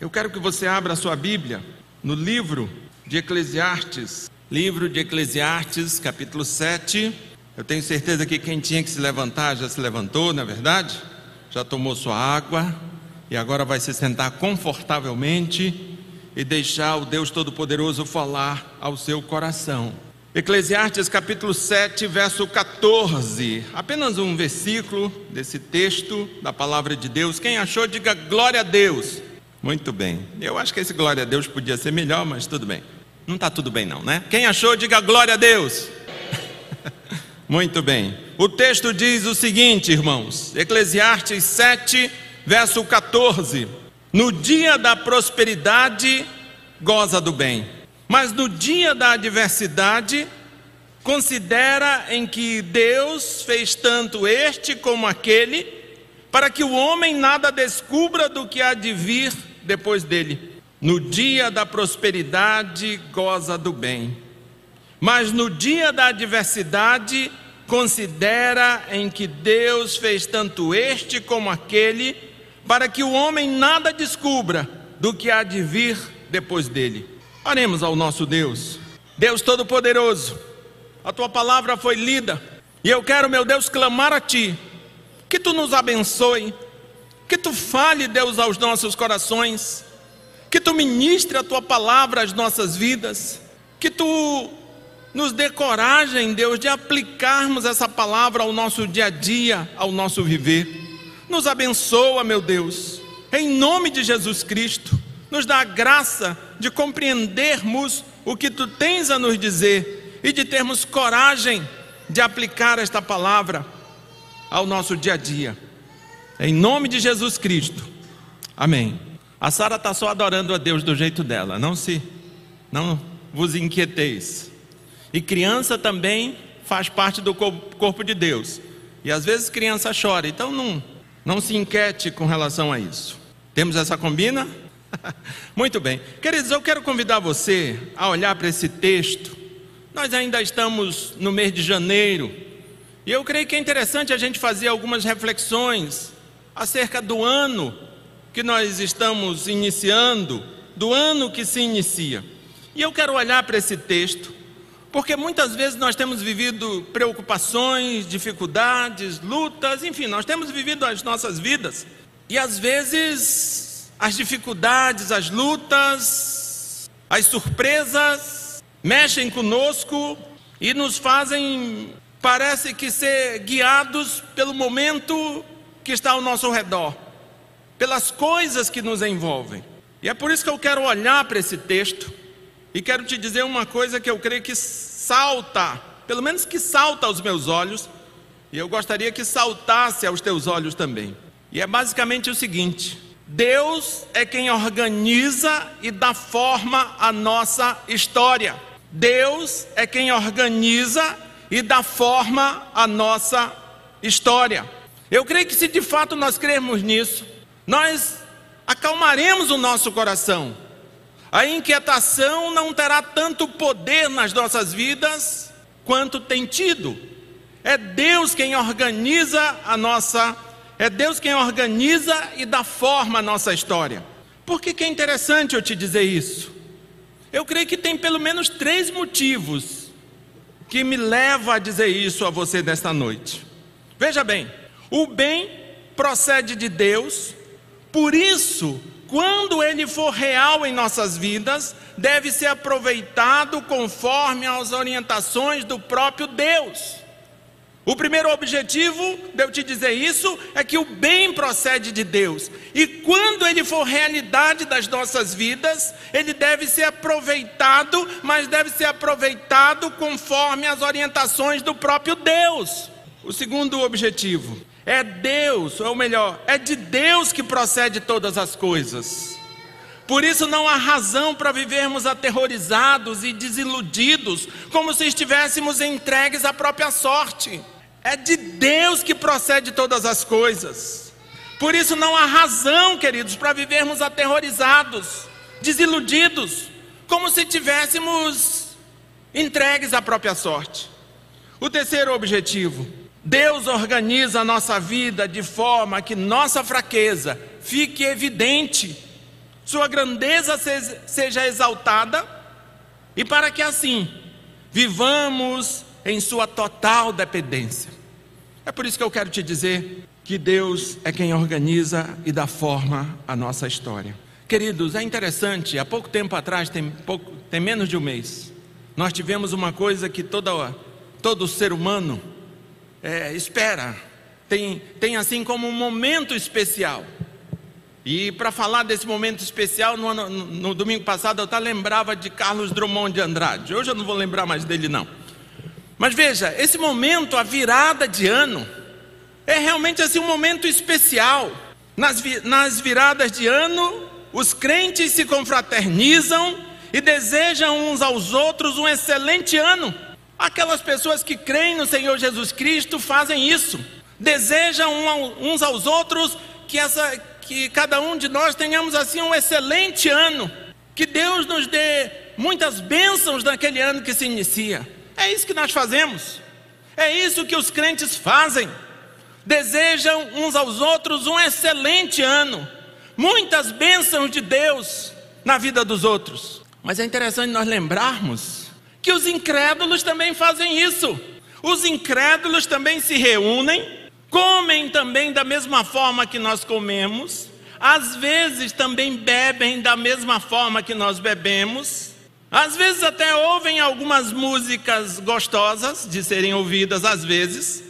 Eu quero que você abra a sua Bíblia no livro de Eclesiastes, livro de Eclesiastes, capítulo 7. Eu tenho certeza que quem tinha que se levantar já se levantou, não é verdade? Já tomou sua água e agora vai se sentar confortavelmente e deixar o Deus Todo-Poderoso falar ao seu coração. Eclesiastes capítulo 7, verso 14. Apenas um versículo desse texto da palavra de Deus. Quem achou, diga glória a Deus. Muito bem. Eu acho que esse glória a Deus podia ser melhor, mas tudo bem. Não está tudo bem, não, né? Quem achou, diga glória a Deus. Muito bem. O texto diz o seguinte, irmãos: Eclesiastes 7, verso 14. No dia da prosperidade, goza do bem, mas no dia da adversidade, considera em que Deus fez tanto este como aquele, para que o homem nada descubra do que há de vir depois dele. No dia da prosperidade, goza do bem, mas no dia da adversidade, considera em que Deus fez tanto este como aquele, para que o homem nada descubra do que há de vir depois dele. Oremos ao nosso Deus, Deus Todo-Poderoso, a tua palavra foi lida, e eu quero, meu Deus, clamar a ti, que tu nos abençoe que tu fale, Deus, aos nossos corações, que tu ministre a tua palavra às nossas vidas, que tu nos dê coragem, Deus, de aplicarmos essa palavra ao nosso dia a dia, ao nosso viver. Nos abençoa, meu Deus, em nome de Jesus Cristo, nos dá a graça de compreendermos o que tu tens a nos dizer e de termos coragem de aplicar esta palavra ao nosso dia a dia. Em nome de Jesus Cristo. Amém. A Sara está só adorando a Deus do jeito dela. Não se, não vos inquieteis. E criança também faz parte do corpo de Deus. E às vezes criança chora. Então não, não se inquiete com relação a isso. Temos essa combina? Muito bem. Queridos, eu quero convidar você a olhar para esse texto. Nós ainda estamos no mês de janeiro. E eu creio que é interessante a gente fazer algumas reflexões acerca do ano que nós estamos iniciando, do ano que se inicia. E eu quero olhar para esse texto, porque muitas vezes nós temos vivido preocupações, dificuldades, lutas, enfim, nós temos vivido as nossas vidas. E às vezes as dificuldades, as lutas, as surpresas mexem conosco e nos fazem, parece que ser guiados pelo momento que está ao nosso redor, pelas coisas que nos envolvem. E é por isso que eu quero olhar para esse texto e quero te dizer uma coisa que eu creio que salta, pelo menos que salta aos meus olhos, e eu gostaria que saltasse aos teus olhos também. E é basicamente o seguinte: Deus é quem organiza e dá forma à nossa história. Deus é quem organiza e dá forma à nossa história. Eu creio que se de fato nós crermos nisso, nós acalmaremos o nosso coração. A inquietação não terá tanto poder nas nossas vidas quanto tem tido. É Deus quem organiza a nossa, é Deus quem organiza e dá forma à nossa história. Por que, que é interessante eu te dizer isso? Eu creio que tem pelo menos três motivos que me levam a dizer isso a você nesta noite. Veja bem, o bem procede de Deus, por isso, quando ele for real em nossas vidas, deve ser aproveitado conforme as orientações do próprio Deus. O primeiro objetivo de eu te dizer isso é que o bem procede de Deus. E quando ele for realidade das nossas vidas, ele deve ser aproveitado, mas deve ser aproveitado conforme as orientações do próprio Deus. O segundo objetivo é Deus, ou melhor, é de Deus que procede todas as coisas. Por isso não há razão para vivermos aterrorizados e desiludidos, como se estivéssemos entregues à própria sorte. É de Deus que procede todas as coisas. Por isso não há razão, queridos, para vivermos aterrorizados, desiludidos, como se tivéssemos entregues à própria sorte. O terceiro objetivo Deus organiza a nossa vida de forma que nossa fraqueza fique evidente sua grandeza seja exaltada e para que assim vivamos em sua total dependência. É por isso que eu quero te dizer que Deus é quem organiza e dá forma à nossa história. Queridos, é interessante, há pouco tempo atrás, tem, pouco, tem menos de um mês, nós tivemos uma coisa que toda, todo ser humano é, espera, tem, tem assim como um momento especial. E para falar desse momento especial, no, no, no domingo passado eu até lembrava de Carlos Drummond de Andrade. Hoje eu não vou lembrar mais dele, não. Mas veja, esse momento, a virada de ano, é realmente assim um momento especial. Nas, nas viradas de ano, os crentes se confraternizam e desejam uns aos outros um excelente ano. Aquelas pessoas que creem no Senhor Jesus Cristo fazem isso, desejam uns aos outros que, essa, que cada um de nós tenhamos assim um excelente ano, que Deus nos dê muitas bênçãos naquele ano que se inicia. É isso que nós fazemos, é isso que os crentes fazem, desejam uns aos outros um excelente ano, muitas bênçãos de Deus na vida dos outros. Mas é interessante nós lembrarmos que os incrédulos também fazem isso. Os incrédulos também se reúnem, comem também da mesma forma que nós comemos, às vezes também bebem da mesma forma que nós bebemos, às vezes até ouvem algumas músicas gostosas de serem ouvidas, às vezes.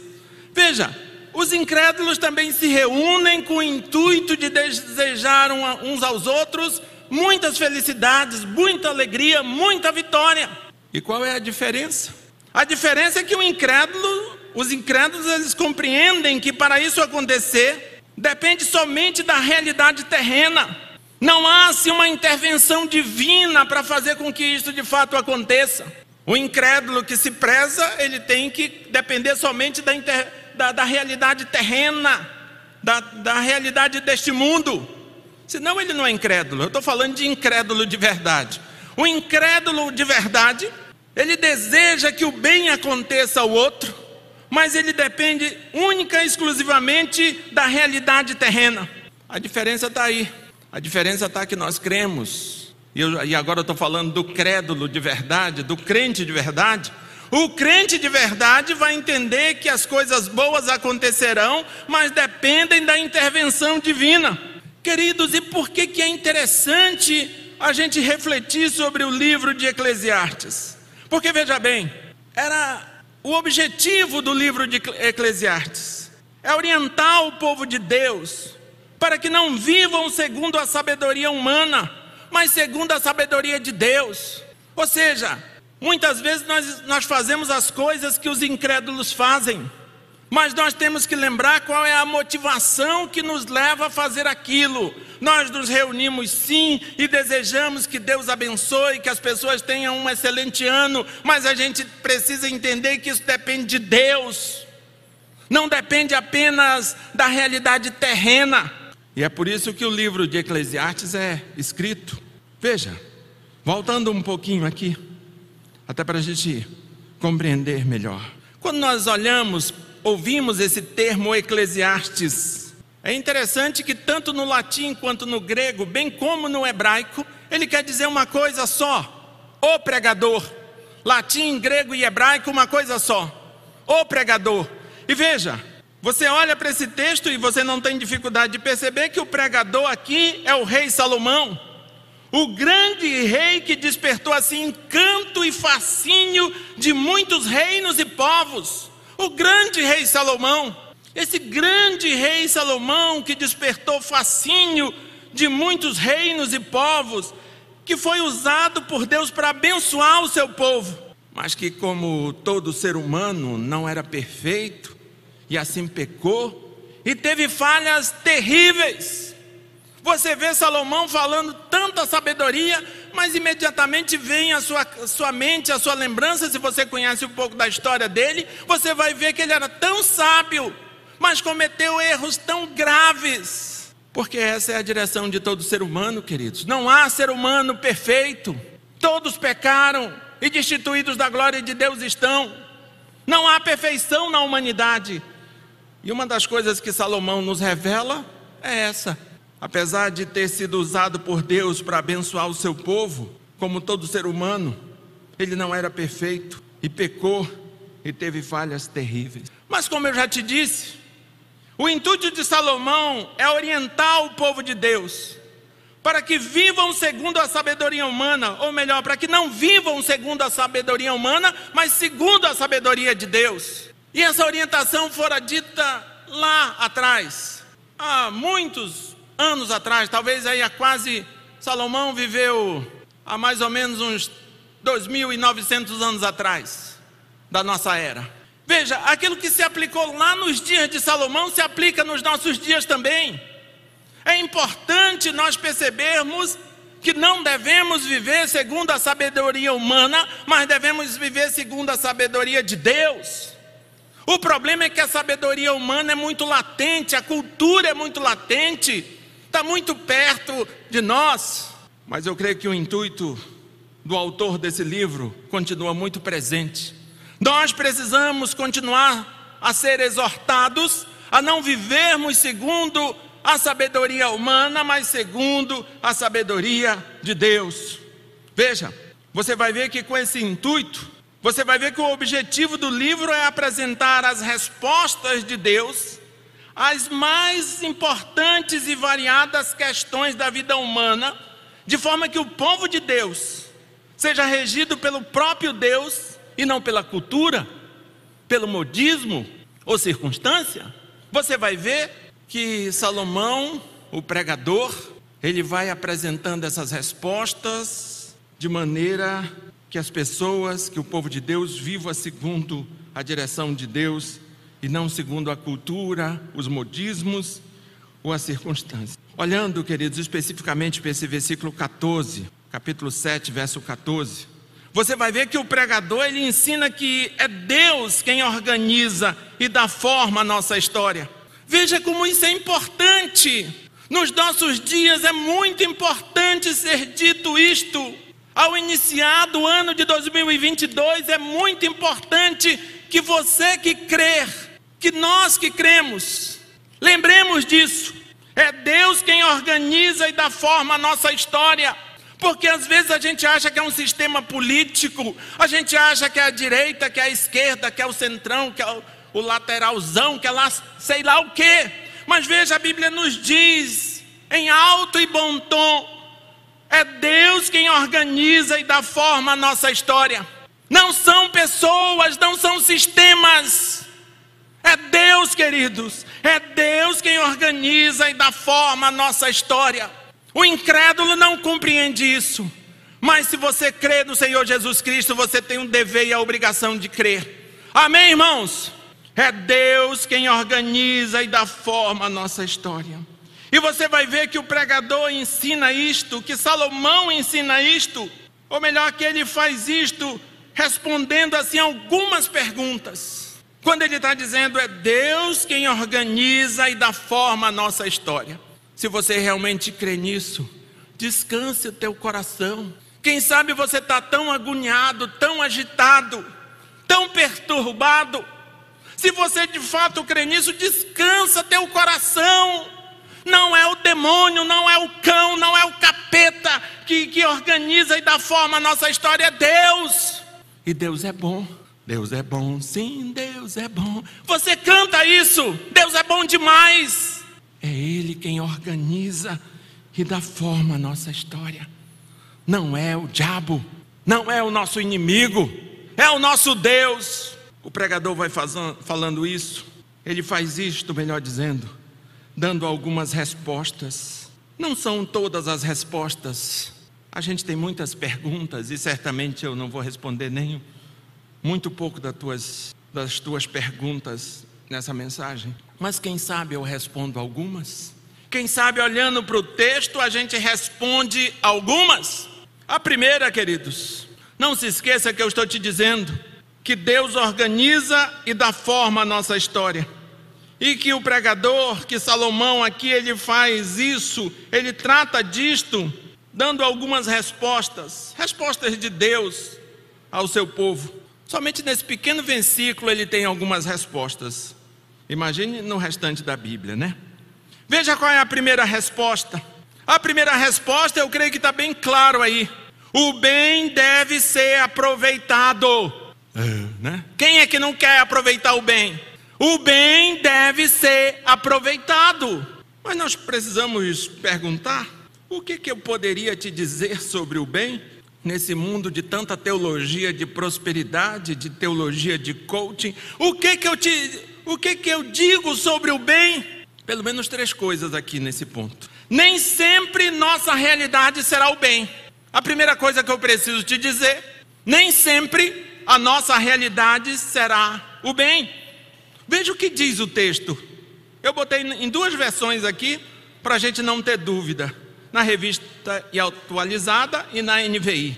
Veja, os incrédulos também se reúnem com o intuito de desejar uns aos outros muitas felicidades, muita alegria, muita vitória. E qual é a diferença? A diferença é que o incrédulo, os incrédulos, eles compreendem que para isso acontecer, depende somente da realidade terrena. Não há assim uma intervenção divina para fazer com que isso de fato aconteça. O incrédulo que se preza, ele tem que depender somente da, inter, da, da realidade terrena, da, da realidade deste mundo. Senão ele não é incrédulo. Eu estou falando de incrédulo de verdade. O incrédulo de verdade, ele deseja que o bem aconteça ao outro, mas ele depende única e exclusivamente da realidade terrena. A diferença está aí. A diferença está que nós cremos. E, eu, e agora eu estou falando do crédulo de verdade, do crente de verdade. O crente de verdade vai entender que as coisas boas acontecerão, mas dependem da intervenção divina. Queridos, e por que, que é interessante a gente refletir sobre o livro de Eclesiastes. Porque veja bem, era o objetivo do livro de Eclesiastes é orientar o povo de Deus para que não vivam segundo a sabedoria humana, mas segundo a sabedoria de Deus. Ou seja, muitas vezes nós, nós fazemos as coisas que os incrédulos fazem, mas nós temos que lembrar qual é a motivação que nos leva a fazer aquilo. Nós nos reunimos sim e desejamos que Deus abençoe, que as pessoas tenham um excelente ano, mas a gente precisa entender que isso depende de Deus, não depende apenas da realidade terrena. E é por isso que o livro de Eclesiastes é escrito. Veja, voltando um pouquinho aqui, até para a gente compreender melhor. Quando nós olhamos, ouvimos esse termo Eclesiastes, é interessante que tanto no latim quanto no grego, bem como no hebraico, ele quer dizer uma coisa só: o pregador. Latim, grego e hebraico, uma coisa só: o pregador. E veja, você olha para esse texto e você não tem dificuldade de perceber que o pregador aqui é o rei Salomão, o grande rei que despertou assim encanto e fascínio de muitos reinos e povos. O grande rei Salomão. Esse grande rei Salomão, que despertou fascínio de muitos reinos e povos, que foi usado por Deus para abençoar o seu povo, mas que, como todo ser humano, não era perfeito e assim pecou e teve falhas terríveis. Você vê Salomão falando tanta sabedoria, mas imediatamente vem a sua, sua mente, a sua lembrança, se você conhece um pouco da história dele, você vai ver que ele era tão sábio mas cometeu erros tão graves. Porque essa é a direção de todo ser humano, queridos. Não há ser humano perfeito. Todos pecaram e destituídos da glória de Deus estão. Não há perfeição na humanidade. E uma das coisas que Salomão nos revela é essa: apesar de ter sido usado por Deus para abençoar o seu povo, como todo ser humano, ele não era perfeito e pecou e teve falhas terríveis. Mas, como eu já te disse, o intuito de Salomão é orientar o povo de Deus para que vivam segundo a sabedoria humana, ou melhor, para que não vivam segundo a sabedoria humana, mas segundo a sabedoria de Deus. E essa orientação fora dita lá atrás, há muitos anos atrás, talvez aí há quase Salomão viveu há mais ou menos uns 2.900 anos atrás da nossa era. Veja, aquilo que se aplicou lá nos dias de Salomão se aplica nos nossos dias também. É importante nós percebermos que não devemos viver segundo a sabedoria humana, mas devemos viver segundo a sabedoria de Deus. O problema é que a sabedoria humana é muito latente, a cultura é muito latente, está muito perto de nós. Mas eu creio que o intuito do autor desse livro continua muito presente. Nós precisamos continuar a ser exortados a não vivermos segundo a sabedoria humana, mas segundo a sabedoria de Deus. Veja, você vai ver que com esse intuito, você vai ver que o objetivo do livro é apresentar as respostas de Deus às mais importantes e variadas questões da vida humana de forma que o povo de Deus seja regido pelo próprio Deus e não pela cultura, pelo modismo ou circunstância. Você vai ver que Salomão, o pregador, ele vai apresentando essas respostas de maneira que as pessoas, que o povo de Deus viva segundo a direção de Deus e não segundo a cultura, os modismos ou as circunstâncias. Olhando, queridos, especificamente para esse versículo 14, capítulo 7, verso 14, você vai ver que o pregador ele ensina que é Deus quem organiza e dá forma à nossa história. Veja como isso é importante. Nos nossos dias é muito importante ser dito isto. Ao iniciar do ano de 2022, é muito importante que você que crer, que nós que cremos, lembremos disso. É Deus quem organiza e dá forma à nossa história. Porque às vezes a gente acha que é um sistema político, a gente acha que é a direita, que é a esquerda, que é o centrão, que é o, lateralzão, que é lá sei lá o quê. Mas veja, a Bíblia nos diz em alto e bom tom: é Deus quem organiza e dá forma à nossa história. Não são pessoas, não são sistemas. É Deus, queridos, é Deus quem organiza e dá forma à nossa história. O incrédulo não compreende isso. Mas se você crê no Senhor Jesus Cristo, você tem um dever e a obrigação de crer. Amém, irmãos? É Deus quem organiza e dá forma à nossa história. E você vai ver que o pregador ensina isto, que Salomão ensina isto, ou melhor, que ele faz isto respondendo assim algumas perguntas. Quando ele está dizendo é Deus quem organiza e dá forma à nossa história. Se você realmente crê nisso, descanse o teu coração. Quem sabe você está tão agoniado, tão agitado, tão perturbado. Se você de fato crê nisso, descansa teu coração. Não é o demônio, não é o cão, não é o capeta que, que organiza e dá forma à nossa história, é Deus. E Deus é bom. Deus é bom, sim, Deus é bom. Você canta isso, Deus é bom demais. É Ele quem organiza e dá forma à nossa história. Não é o diabo, não é o nosso inimigo, é o nosso Deus. O pregador vai fazendo, falando isso, ele faz isto, melhor dizendo, dando algumas respostas. Não são todas as respostas. A gente tem muitas perguntas e certamente eu não vou responder nenhum muito pouco das tuas, das tuas perguntas nessa mensagem, mas quem sabe eu respondo algumas. Quem sabe olhando para o texto a gente responde algumas. A primeira, queridos, não se esqueça que eu estou te dizendo que Deus organiza e dá forma à nossa história. E que o pregador, que Salomão aqui, ele faz isso, ele trata disto, dando algumas respostas, respostas de Deus ao seu povo. Somente nesse pequeno versículo ele tem algumas respostas. Imagine no restante da Bíblia, né? Veja qual é a primeira resposta. A primeira resposta eu creio que está bem claro aí. O bem deve ser aproveitado. É, né? Quem é que não quer aproveitar o bem? O bem deve ser aproveitado. Mas nós precisamos perguntar: o que, que eu poderia te dizer sobre o bem nesse mundo de tanta teologia de prosperidade, de teologia de coaching? O que que eu te, o que que eu digo sobre o bem? Pelo menos três coisas aqui nesse ponto. Nem sempre nossa realidade será o bem. A primeira coisa que eu preciso te dizer, nem sempre a nossa realidade será o bem. Veja o que diz o texto. Eu botei em duas versões aqui para a gente não ter dúvida. Na revista e atualizada e na NVI.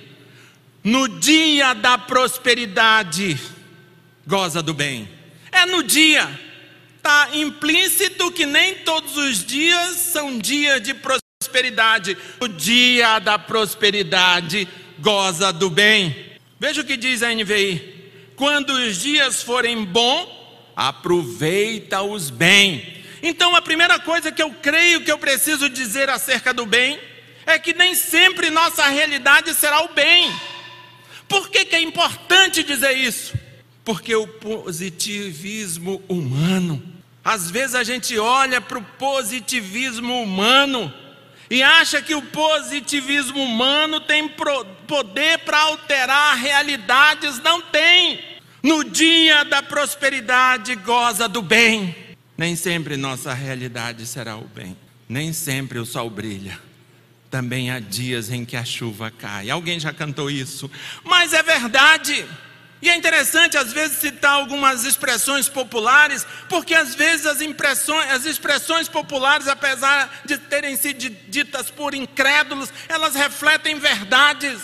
No dia da prosperidade, goza do bem. É no dia. Está implícito que nem todos os dias são dias de prosperidade. O dia da prosperidade goza do bem. Veja o que diz a NVI. Quando os dias forem bons, aproveita-os bem. Então, a primeira coisa que eu creio que eu preciso dizer acerca do bem é que nem sempre nossa realidade será o bem. Por que, que é importante dizer isso? Porque o positivismo humano, às vezes a gente olha para o positivismo humano e acha que o positivismo humano tem poder para alterar realidades, não tem. No dia da prosperidade, goza do bem. Nem sempre nossa realidade será o bem. Nem sempre o sol brilha. Também há dias em que a chuva cai. Alguém já cantou isso? Mas é verdade. E é interessante, às vezes, citar algumas expressões populares, porque às vezes as, as expressões populares, apesar de terem sido ditas por incrédulos, elas refletem verdades.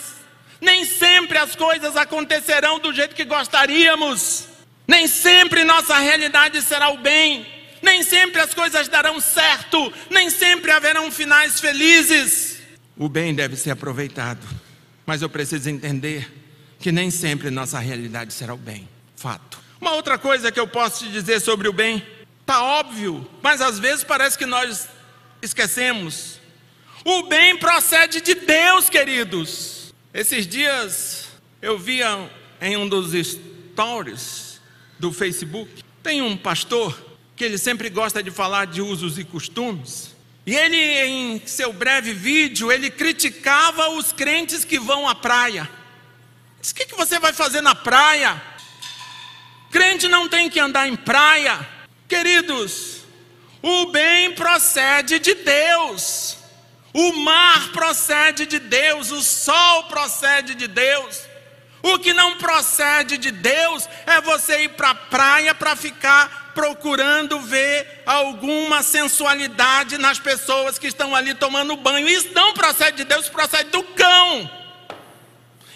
Nem sempre as coisas acontecerão do jeito que gostaríamos. Nem sempre nossa realidade será o bem. Nem sempre as coisas darão certo. Nem sempre haverão finais felizes. O bem deve ser aproveitado. Mas eu preciso entender que nem sempre nossa realidade será o bem. Fato. Uma outra coisa que eu posso te dizer sobre o bem, tá óbvio, mas às vezes parece que nós esquecemos. O bem procede de Deus, queridos. Esses dias eu via em um dos stories do Facebook, tem um pastor que ele sempre gosta de falar de usos e costumes. E ele, em seu breve vídeo, ele criticava os crentes que vão à praia. Diz: O que, que você vai fazer na praia? Crente não tem que andar em praia. Queridos, o bem procede de Deus. O mar procede de Deus, o sol procede de Deus. O que não procede de Deus é você ir para a praia para ficar procurando ver alguma sensualidade nas pessoas que estão ali tomando banho. Isso não procede de Deus, procede do cão.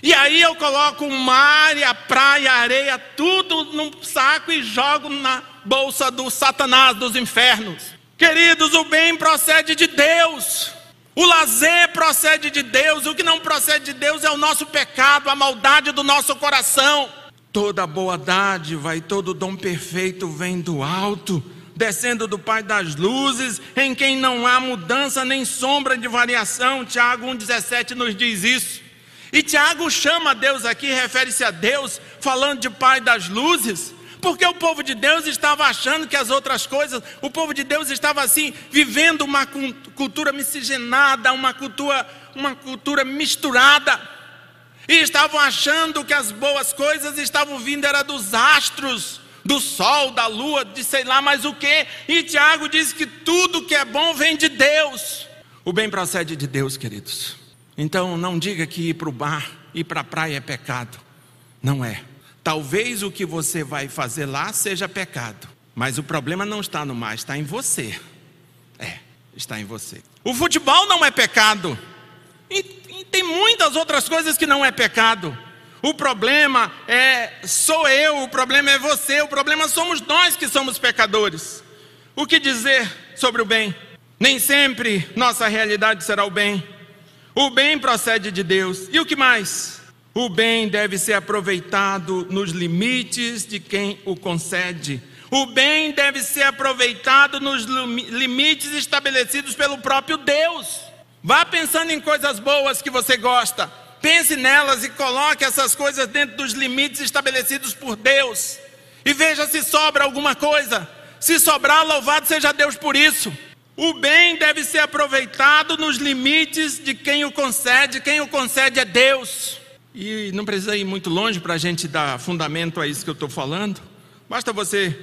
E aí eu coloco o mar e a praia, a areia, tudo num saco e jogo na bolsa do Satanás dos infernos. Queridos, o bem procede de Deus. O lazer procede de Deus, o que não procede de Deus é o nosso pecado, a maldade do nosso coração. Toda boa dádiva e todo dom perfeito vem do alto, descendo do Pai das luzes, em quem não há mudança nem sombra de variação. Tiago 1,17 nos diz isso. E Tiago chama Deus aqui, refere-se a Deus, falando de Pai das luzes, porque o povo de Deus estava achando que as outras coisas, o povo de Deus estava assim, vivendo uma cultura miscigenada, uma cultura, uma cultura misturada. E estavam achando que as boas coisas estavam vindo era dos astros, do sol, da lua, de sei lá mais o que. E Tiago diz que tudo que é bom vem de Deus. O bem procede de Deus, queridos. Então não diga que ir para o bar, ir para a praia é pecado. Não é. Talvez o que você vai fazer lá seja pecado, mas o problema não está no mar, está em você. É, está em você. O futebol não é pecado. Tem muitas outras coisas que não é pecado. O problema é sou eu, o problema é você, o problema somos nós que somos pecadores. O que dizer sobre o bem? Nem sempre nossa realidade será o bem. O bem procede de Deus. E o que mais? O bem deve ser aproveitado nos limites de quem o concede. O bem deve ser aproveitado nos limites estabelecidos pelo próprio Deus. Vá pensando em coisas boas que você gosta. Pense nelas e coloque essas coisas dentro dos limites estabelecidos por Deus. E veja se sobra alguma coisa. Se sobrar, louvado seja Deus por isso. O bem deve ser aproveitado nos limites de quem o concede, quem o concede é Deus. E não precisa ir muito longe para a gente dar fundamento a isso que eu estou falando. Basta você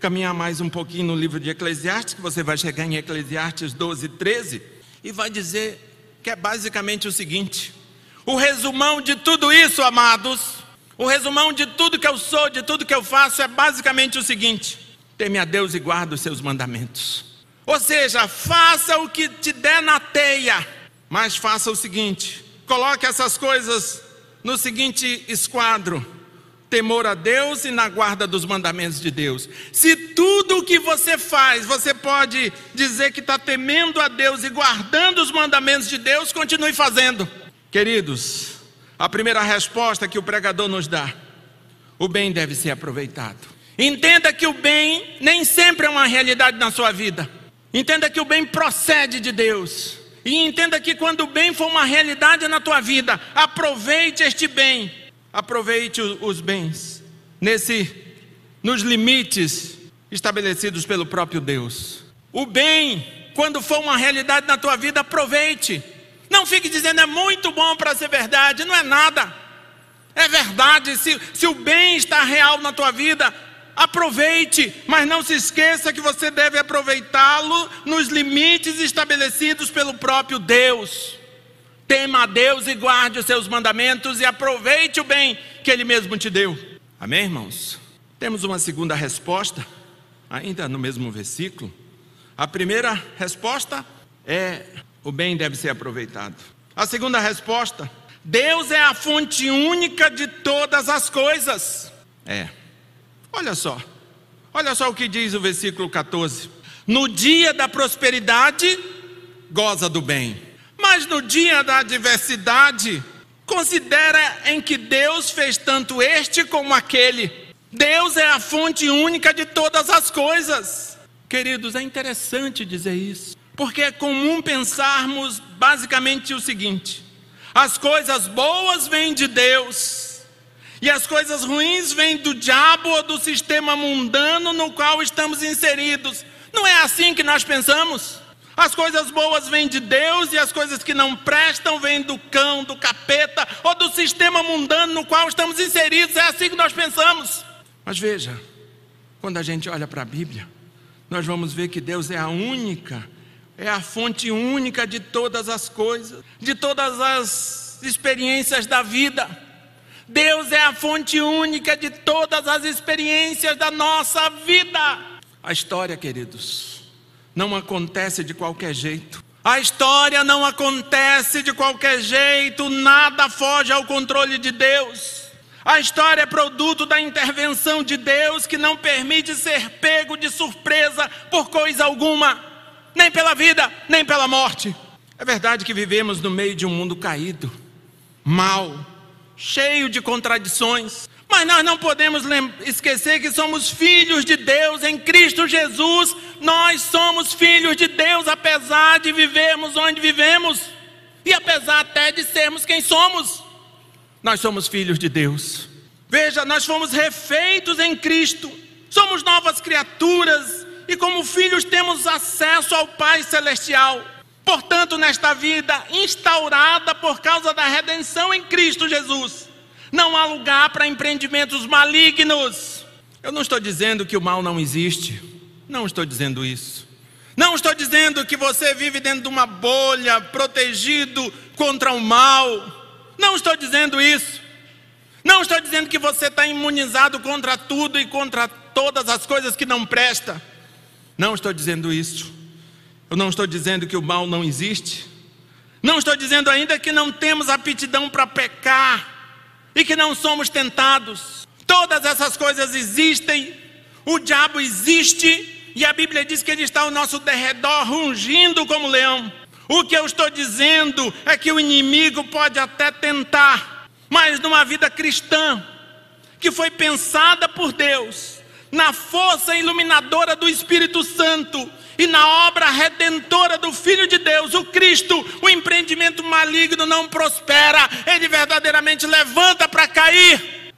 caminhar mais um pouquinho no livro de Eclesiastes, que você vai chegar em Eclesiastes 12, 13, e vai dizer que é basicamente o seguinte: o resumão de tudo isso, amados, o resumão de tudo que eu sou, de tudo que eu faço, é basicamente o seguinte: teme a Deus e guarda os seus mandamentos. Ou seja, faça o que te der na teia, mas faça o seguinte: coloque essas coisas no seguinte esquadro: temor a Deus e na guarda dos mandamentos de Deus. Se tudo o que você faz, você pode dizer que está temendo a Deus e guardando os mandamentos de Deus, continue fazendo. Queridos, a primeira resposta que o pregador nos dá: o bem deve ser aproveitado. Entenda que o bem nem sempre é uma realidade na sua vida. Entenda que o bem procede de Deus. E entenda que quando o bem for uma realidade na tua vida, aproveite este bem. Aproveite os bens nesse nos limites estabelecidos pelo próprio Deus. O bem, quando for uma realidade na tua vida, aproveite. Não fique dizendo é muito bom para ser verdade, não é nada. É verdade, se, se o bem está real na tua vida, Aproveite, mas não se esqueça que você deve aproveitá-lo nos limites estabelecidos pelo próprio Deus. Tema a Deus e guarde os seus mandamentos e aproveite o bem que Ele mesmo te deu. Amém, irmãos? Temos uma segunda resposta, ainda no mesmo versículo. A primeira resposta é: o bem deve ser aproveitado. A segunda resposta: Deus é a fonte única de todas as coisas. É. Olha só, olha só o que diz o versículo 14: No dia da prosperidade, goza do bem, mas no dia da adversidade, considera em que Deus fez tanto este como aquele. Deus é a fonte única de todas as coisas. Queridos, é interessante dizer isso, porque é comum pensarmos basicamente o seguinte: as coisas boas vêm de Deus, e as coisas ruins vêm do diabo ou do sistema mundano no qual estamos inseridos. Não é assim que nós pensamos. As coisas boas vêm de Deus e as coisas que não prestam vêm do cão, do capeta ou do sistema mundano no qual estamos inseridos. É assim que nós pensamos. Mas veja, quando a gente olha para a Bíblia, nós vamos ver que Deus é a única, é a fonte única de todas as coisas, de todas as experiências da vida. Deus é a fonte única de todas as experiências da nossa vida. A história, queridos, não acontece de qualquer jeito. A história não acontece de qualquer jeito, nada foge ao controle de Deus. A história é produto da intervenção de Deus que não permite ser pego de surpresa por coisa alguma, nem pela vida, nem pela morte. É verdade que vivemos no meio de um mundo caído, mal, cheio de contradições. Mas nós não podemos esquecer que somos filhos de Deus em Cristo Jesus. Nós somos filhos de Deus, apesar de vivermos onde vivemos e apesar até de sermos quem somos. Nós somos filhos de Deus. Veja, nós fomos refeitos em Cristo, somos novas criaturas e, como filhos, temos acesso ao Pai Celestial. Portanto, nesta vida instaurada por causa da redenção em Cristo Jesus, não há lugar para empreendimentos malignos. Eu não estou dizendo que o mal não existe, não estou dizendo isso. Não estou dizendo que você vive dentro de uma bolha, protegido contra o mal. Não estou dizendo isso. Não estou dizendo que você está imunizado contra tudo e contra todas as coisas que não presta. Não estou dizendo isso. Eu não estou dizendo que o mal não existe. Não estou dizendo ainda que não temos aptidão para pecar e que não somos tentados. Todas essas coisas existem. O diabo existe e a Bíblia diz que ele está ao nosso derredor rungindo como leão. O que eu estou dizendo é que o inimigo pode até tentar, mas numa vida cristã que foi pensada por Deus, na força iluminadora do Espírito Santo e na obra redentora do Filho de Deus, o Cristo, o empreendimento maligno não prospera, ele verdadeiramente levanta para cair.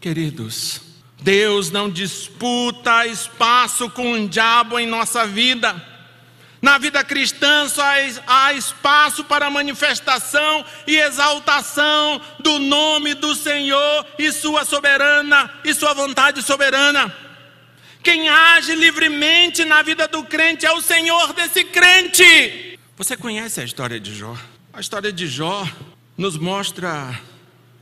Queridos, Deus não disputa espaço com o diabo em nossa vida. Na vida cristã só há espaço para manifestação e exaltação do nome do Senhor e sua soberana e sua vontade soberana. Quem age livremente na vida do crente é o Senhor desse crente. Você conhece a história de Jó? A história de Jó nos mostra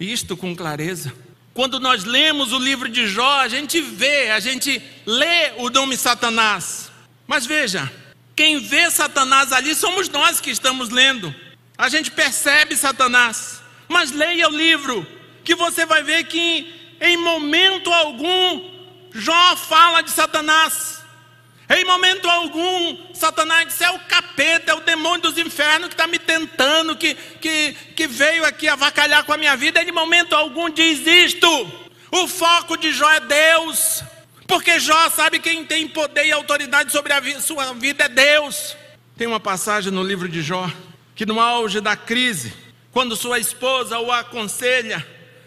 isto com clareza. Quando nós lemos o livro de Jó, a gente vê, a gente lê o nome Satanás. Mas veja, quem vê Satanás ali somos nós que estamos lendo. A gente percebe Satanás. Mas leia o livro, que você vai ver que em momento algum Jó fala de Satanás. Em momento algum, Satanás disse: é o capeta, é o demônio dos infernos que está me tentando, que, que, que veio aqui avacalhar com a minha vida. Em momento algum diz isto. O foco de Jó é Deus, porque Jó sabe quem tem poder e autoridade sobre a sua vida é Deus. Tem uma passagem no livro de Jó que, no auge da crise, quando sua esposa o aconselha,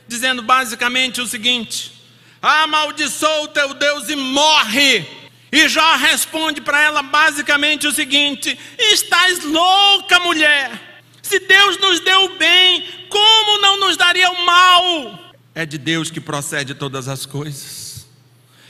dizendo basicamente o seguinte: amaldiçoa o teu Deus e morre. E Jó responde para ela basicamente o seguinte: estás louca, mulher. Se Deus nos deu o bem, como não nos daria o mal? É de Deus que procede todas as coisas.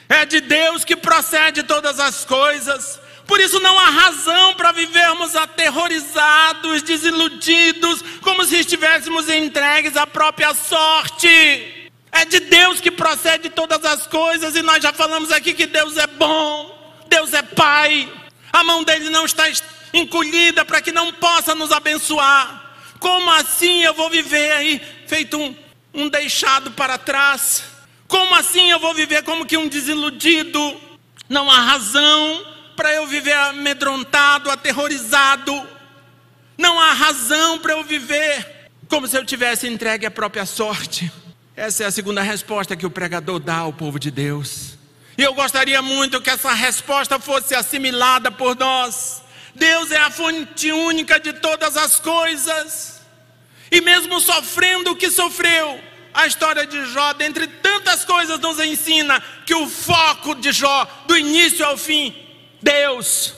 É de Deus que procede todas as coisas. Por isso não há razão para vivermos aterrorizados, desiludidos, como se estivéssemos entregues à própria sorte. É de Deus que procede todas as coisas, e nós já falamos aqui que Deus é bom, Deus é Pai, a mão dele não está encolhida para que não possa nos abençoar. Como assim eu vou viver aí feito um, um deixado para trás? Como assim eu vou viver como que um desiludido? Não há razão para eu viver amedrontado, aterrorizado. Não há razão para eu viver como se eu tivesse entregue à própria sorte. Essa é a segunda resposta que o pregador dá ao povo de Deus. E eu gostaria muito que essa resposta fosse assimilada por nós. Deus é a fonte única de todas as coisas. E mesmo sofrendo o que sofreu, a história de Jó, dentre tantas coisas, nos ensina que o foco de Jó, do início ao fim, Deus.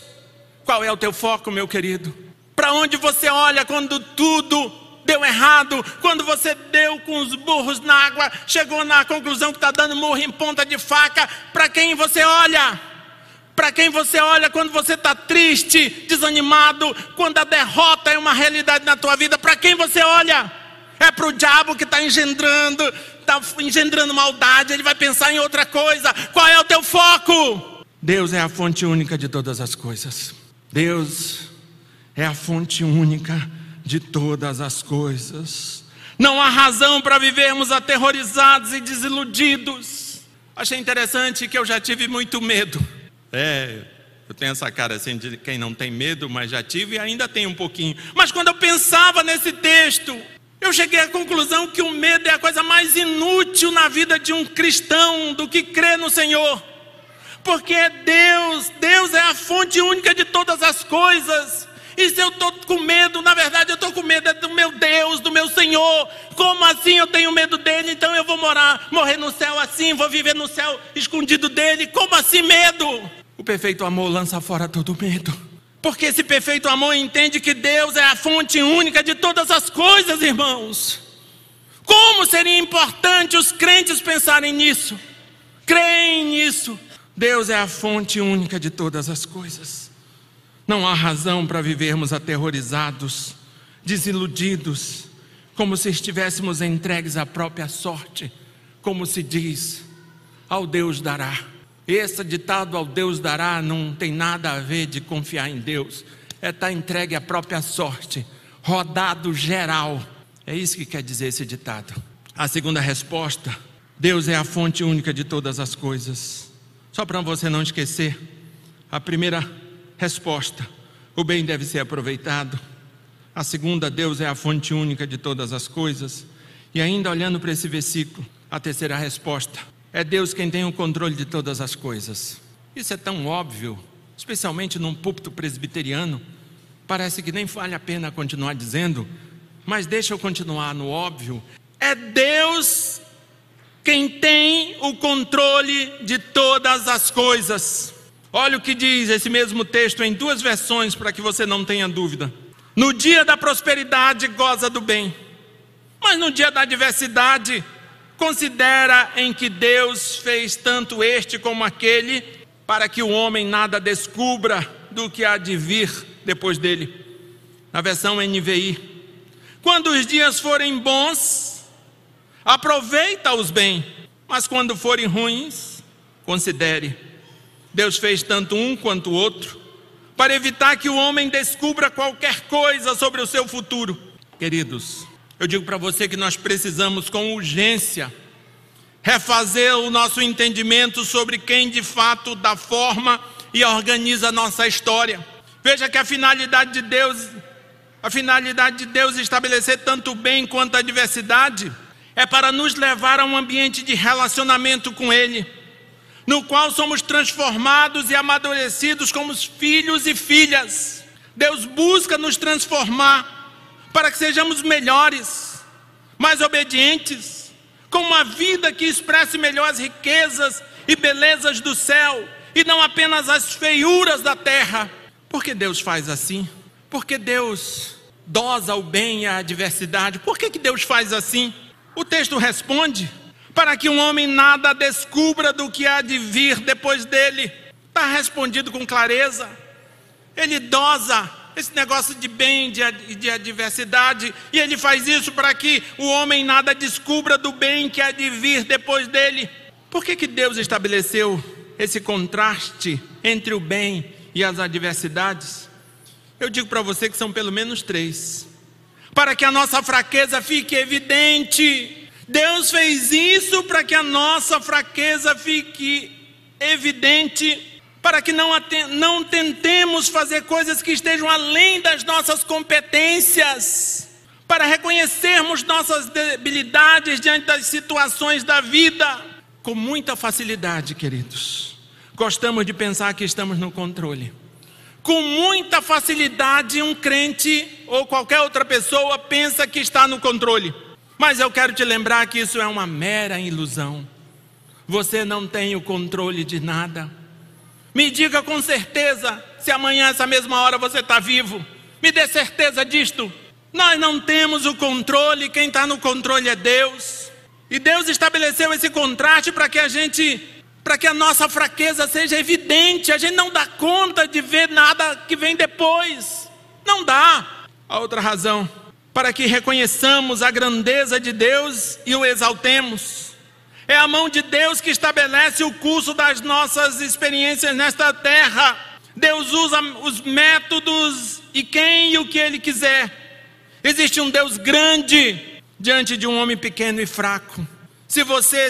Qual é o teu foco, meu querido? Para onde você olha quando tudo deu errado, quando você deu com os burros na água, chegou na conclusão que está dando murro em ponta de faca, para quem você olha? Para quem você olha quando você está triste, desanimado, quando a derrota é uma realidade na tua vida, para quem você olha? É para o diabo que está engendrando, está engendrando maldade, ele vai pensar em outra coisa. Qual é o teu foco? Deus é a fonte única de todas as coisas. Deus é a fonte única de todas as coisas. Não há razão para vivermos aterrorizados e desiludidos. Achei interessante que eu já tive muito medo. É, eu tenho essa cara assim de quem não tem medo, mas já tive e ainda tenho um pouquinho. Mas quando eu pensava nesse texto, eu cheguei à conclusão que o medo é a coisa mais inútil na vida de um cristão do que crer no Senhor. Porque é Deus, Deus é a fonte única de todas as coisas. E se eu estou com medo, na verdade eu estou com medo é do meu Deus, do meu Senhor. Como assim eu tenho medo dele? Então eu vou morar, morrer no céu assim, vou viver no céu escondido dele. Como assim medo? O perfeito amor lança fora todo medo. Porque esse perfeito amor entende que Deus é a fonte única de todas as coisas, irmãos. Como seria importante os crentes pensarem nisso? Creem nisso. Deus é a fonte única de todas as coisas. Não há razão para vivermos aterrorizados, desiludidos, como se estivéssemos entregues à própria sorte, como se diz, ao Deus dará. Esse ditado ao Deus dará não tem nada a ver de confiar em Deus, é estar entregue à própria sorte, rodado geral. É isso que quer dizer esse ditado. A segunda resposta: Deus é a fonte única de todas as coisas. Só para você não esquecer, a primeira Resposta: o bem deve ser aproveitado. A segunda, Deus é a fonte única de todas as coisas. E ainda olhando para esse versículo, a terceira resposta: É Deus quem tem o controle de todas as coisas. Isso é tão óbvio, especialmente num púlpito presbiteriano. Parece que nem vale a pena continuar dizendo, mas deixa eu continuar no óbvio. É Deus quem tem o controle de todas as coisas. Olha o que diz esse mesmo texto em duas versões para que você não tenha dúvida. No dia da prosperidade, goza do bem, mas no dia da adversidade, considera em que Deus fez tanto este como aquele, para que o homem nada descubra do que há de vir depois dele. Na versão NVI. Quando os dias forem bons, aproveita-os bem, mas quando forem ruins, considere. Deus fez tanto um quanto o outro, para evitar que o homem descubra qualquer coisa sobre o seu futuro. Queridos, eu digo para você que nós precisamos com urgência refazer o nosso entendimento sobre quem de fato dá forma e organiza a nossa história. Veja que a finalidade de Deus, a finalidade de Deus estabelecer tanto o bem quanto a diversidade, é para nos levar a um ambiente de relacionamento com Ele, no qual somos transformados e amadurecidos como filhos e filhas. Deus busca nos transformar para que sejamos melhores, mais obedientes, com uma vida que expresse melhor as riquezas e belezas do céu e não apenas as feiuras da terra. Por que Deus faz assim? Porque Deus dosa o bem e a adversidade. Por que, que Deus faz assim? O texto responde: para que um homem nada descubra do que há de vir depois dele. Está respondido com clareza. Ele dosa esse negócio de bem, de, de adversidade, e ele faz isso para que o homem nada descubra do bem que há de vir depois dele. Por que, que Deus estabeleceu esse contraste entre o bem e as adversidades? Eu digo para você que são pelo menos três. Para que a nossa fraqueza fique evidente. Deus fez isso para que a nossa fraqueza fique evidente para que não, não tentemos fazer coisas que estejam além das nossas competências, para reconhecermos nossas debilidades diante das situações da vida, com muita facilidade, queridos. Gostamos de pensar que estamos no controle. Com muita facilidade, um crente ou qualquer outra pessoa pensa que está no controle. Mas eu quero te lembrar que isso é uma mera ilusão. Você não tem o controle de nada. Me diga com certeza se amanhã, essa mesma hora, você está vivo. Me dê certeza disto. Nós não temos o controle, quem está no controle é Deus. E Deus estabeleceu esse contraste para que a gente, para que a nossa fraqueza seja evidente. A gente não dá conta de ver nada que vem depois. Não dá. A outra razão, para que reconheçamos a grandeza de Deus e o exaltemos. É a mão de Deus que estabelece o curso das nossas experiências nesta terra. Deus usa os métodos e quem e o que Ele quiser. Existe um Deus grande diante de um homem pequeno e fraco. Se você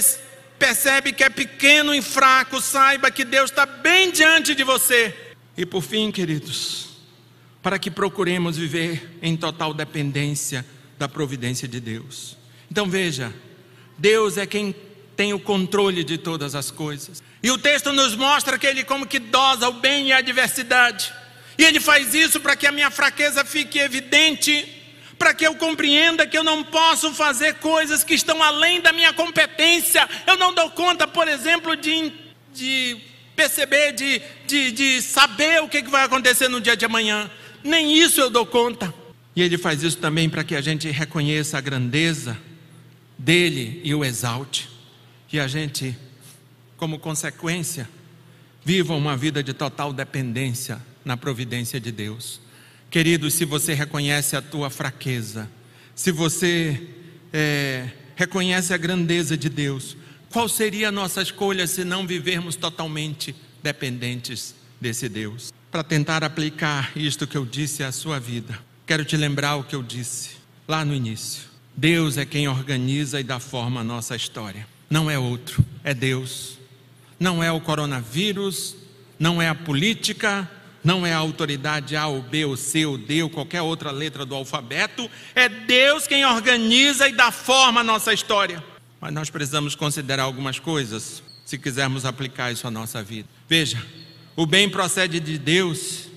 percebe que é pequeno e fraco, saiba que Deus está bem diante de você. E por fim, queridos, para que procuremos viver em total dependência da providência de Deus. Então veja, Deus é quem tem o controle de todas as coisas. E o texto nos mostra que ele como que dosa o bem e a adversidade. E ele faz isso para que a minha fraqueza fique evidente, para que eu compreenda que eu não posso fazer coisas que estão além da minha competência. Eu não dou conta, por exemplo, de, de perceber, de, de, de saber o que vai acontecer no dia de amanhã. Nem isso eu dou conta. E ele faz isso também para que a gente reconheça a grandeza dele e o exalte que a gente, como consequência, viva uma vida de total dependência na providência de Deus. Queridos, se você reconhece a tua fraqueza, se você é, reconhece a grandeza de Deus, qual seria a nossa escolha se não vivermos totalmente dependentes desse Deus? Para tentar aplicar isto que eu disse à sua vida, quero te lembrar o que eu disse lá no início. Deus é quem organiza e dá forma à nossa história não é outro, é Deus. Não é o coronavírus, não é a política, não é a autoridade A ou B ou C ou D ou qualquer outra letra do alfabeto, é Deus quem organiza e dá forma à nossa história. Mas nós precisamos considerar algumas coisas se quisermos aplicar isso à nossa vida. Veja, o bem procede de Deus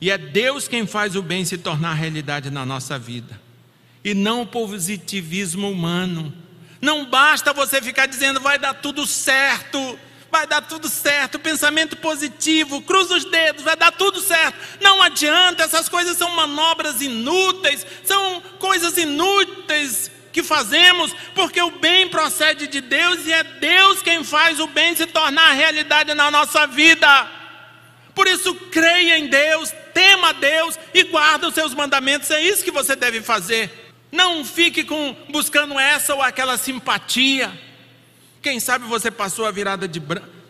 e é Deus quem faz o bem se tornar realidade na nossa vida, e não o positivismo humano. Não basta você ficar dizendo vai dar tudo certo, vai dar tudo certo, pensamento positivo, cruza os dedos, vai dar tudo certo. Não adianta, essas coisas são manobras inúteis, são coisas inúteis que fazemos, porque o bem procede de Deus e é Deus quem faz o bem se tornar realidade na nossa vida. Por isso, creia em Deus, tema a Deus e guarda os seus mandamentos. É isso que você deve fazer. Não fique com, buscando essa ou aquela simpatia. Quem sabe você passou a virada de,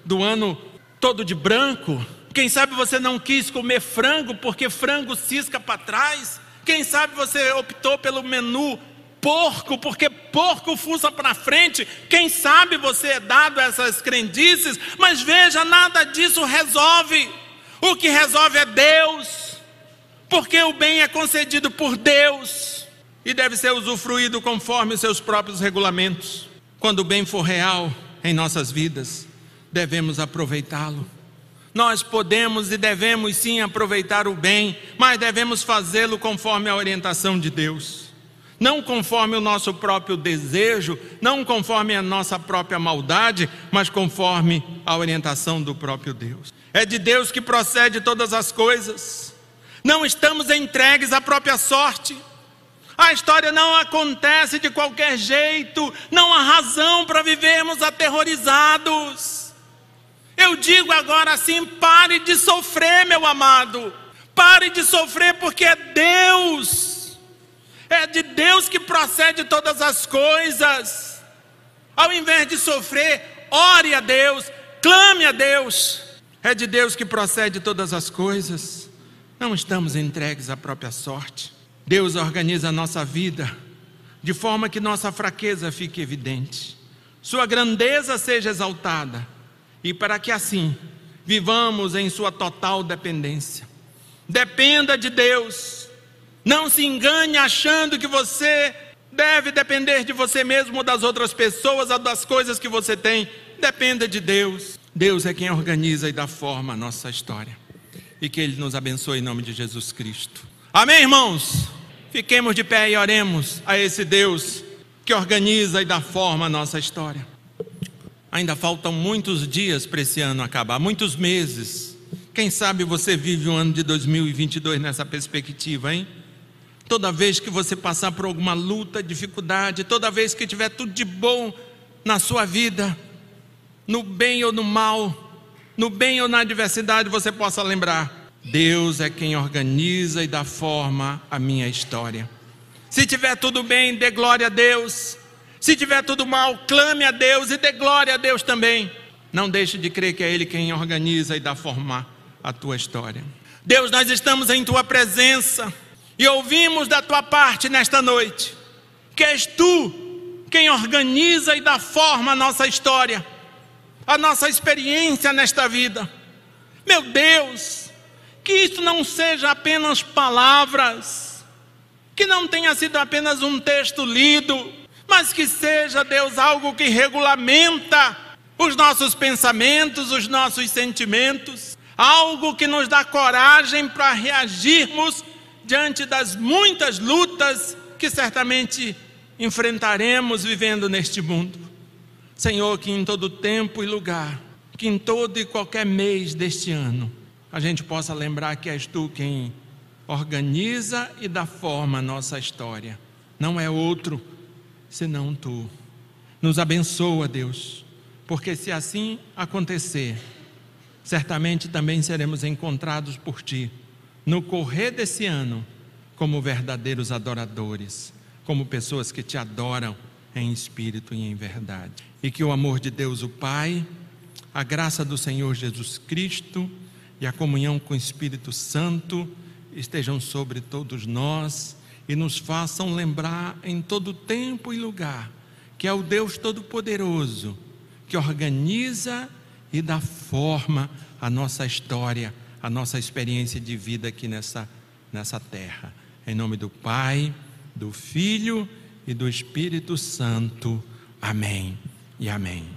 do ano todo de branco. Quem sabe você não quis comer frango porque frango cisca para trás. Quem sabe você optou pelo menu porco, porque porco fuça para frente. Quem sabe você é dado essas crendices, mas veja, nada disso resolve. O que resolve é Deus, porque o bem é concedido por Deus e deve ser usufruído conforme os seus próprios regulamentos. Quando o bem for real em nossas vidas, devemos aproveitá-lo. Nós podemos e devemos sim aproveitar o bem, mas devemos fazê-lo conforme a orientação de Deus não conforme o nosso próprio desejo, não conforme a nossa própria maldade, mas conforme a orientação do próprio Deus. É de Deus que procede todas as coisas. Não estamos entregues à própria sorte. A história não acontece de qualquer jeito, não há razão para vivermos aterrorizados. Eu digo agora assim: pare de sofrer, meu amado. Pare de sofrer, porque é Deus é de Deus que procede todas as coisas. Ao invés de sofrer, ore a Deus, clame a Deus. É de Deus que procede todas as coisas. Não estamos entregues à própria sorte. Deus organiza a nossa vida de forma que nossa fraqueza fique evidente, Sua grandeza seja exaltada e para que assim vivamos em Sua total dependência. Dependa de Deus não se engane achando que você deve depender de você mesmo, das outras pessoas, ou das coisas que você tem. Dependa de Deus. Deus é quem organiza e dá forma à nossa história. E que Ele nos abençoe em nome de Jesus Cristo. Amém, irmãos? Fiquemos de pé e oremos a esse Deus que organiza e dá forma à nossa história. Ainda faltam muitos dias para esse ano acabar, muitos meses. Quem sabe você vive o ano de 2022 nessa perspectiva, hein? Toda vez que você passar por alguma luta, dificuldade, toda vez que tiver tudo de bom na sua vida, no bem ou no mal, no bem ou na adversidade, você possa lembrar: Deus é quem organiza e dá forma à minha história. Se tiver tudo bem, dê glória a Deus. Se tiver tudo mal, clame a Deus e dê glória a Deus também. Não deixe de crer que é Ele quem organiza e dá forma à tua história. Deus, nós estamos em tua presença. E ouvimos da tua parte nesta noite que és tu quem organiza e dá forma à nossa história, à nossa experiência nesta vida. Meu Deus, que isso não seja apenas palavras, que não tenha sido apenas um texto lido, mas que seja, Deus, algo que regulamenta os nossos pensamentos, os nossos sentimentos, algo que nos dá coragem para reagirmos diante das muitas lutas que certamente enfrentaremos vivendo neste mundo. Senhor, que em todo tempo e lugar, que em todo e qualquer mês deste ano, a gente possa lembrar que és tu quem organiza e dá forma à nossa história. Não é outro senão tu. Nos abençoa, Deus, porque se assim acontecer, certamente também seremos encontrados por ti no correr desse ano como verdadeiros adoradores, como pessoas que te adoram em espírito e em verdade. E que o amor de Deus, o Pai, a graça do Senhor Jesus Cristo e a comunhão com o Espírito Santo estejam sobre todos nós e nos façam lembrar em todo tempo e lugar que é o Deus Todo-Poderoso que organiza e dá forma à nossa história a nossa experiência de vida aqui nessa, nessa terra. Em nome do Pai, do Filho e do Espírito Santo. Amém e amém.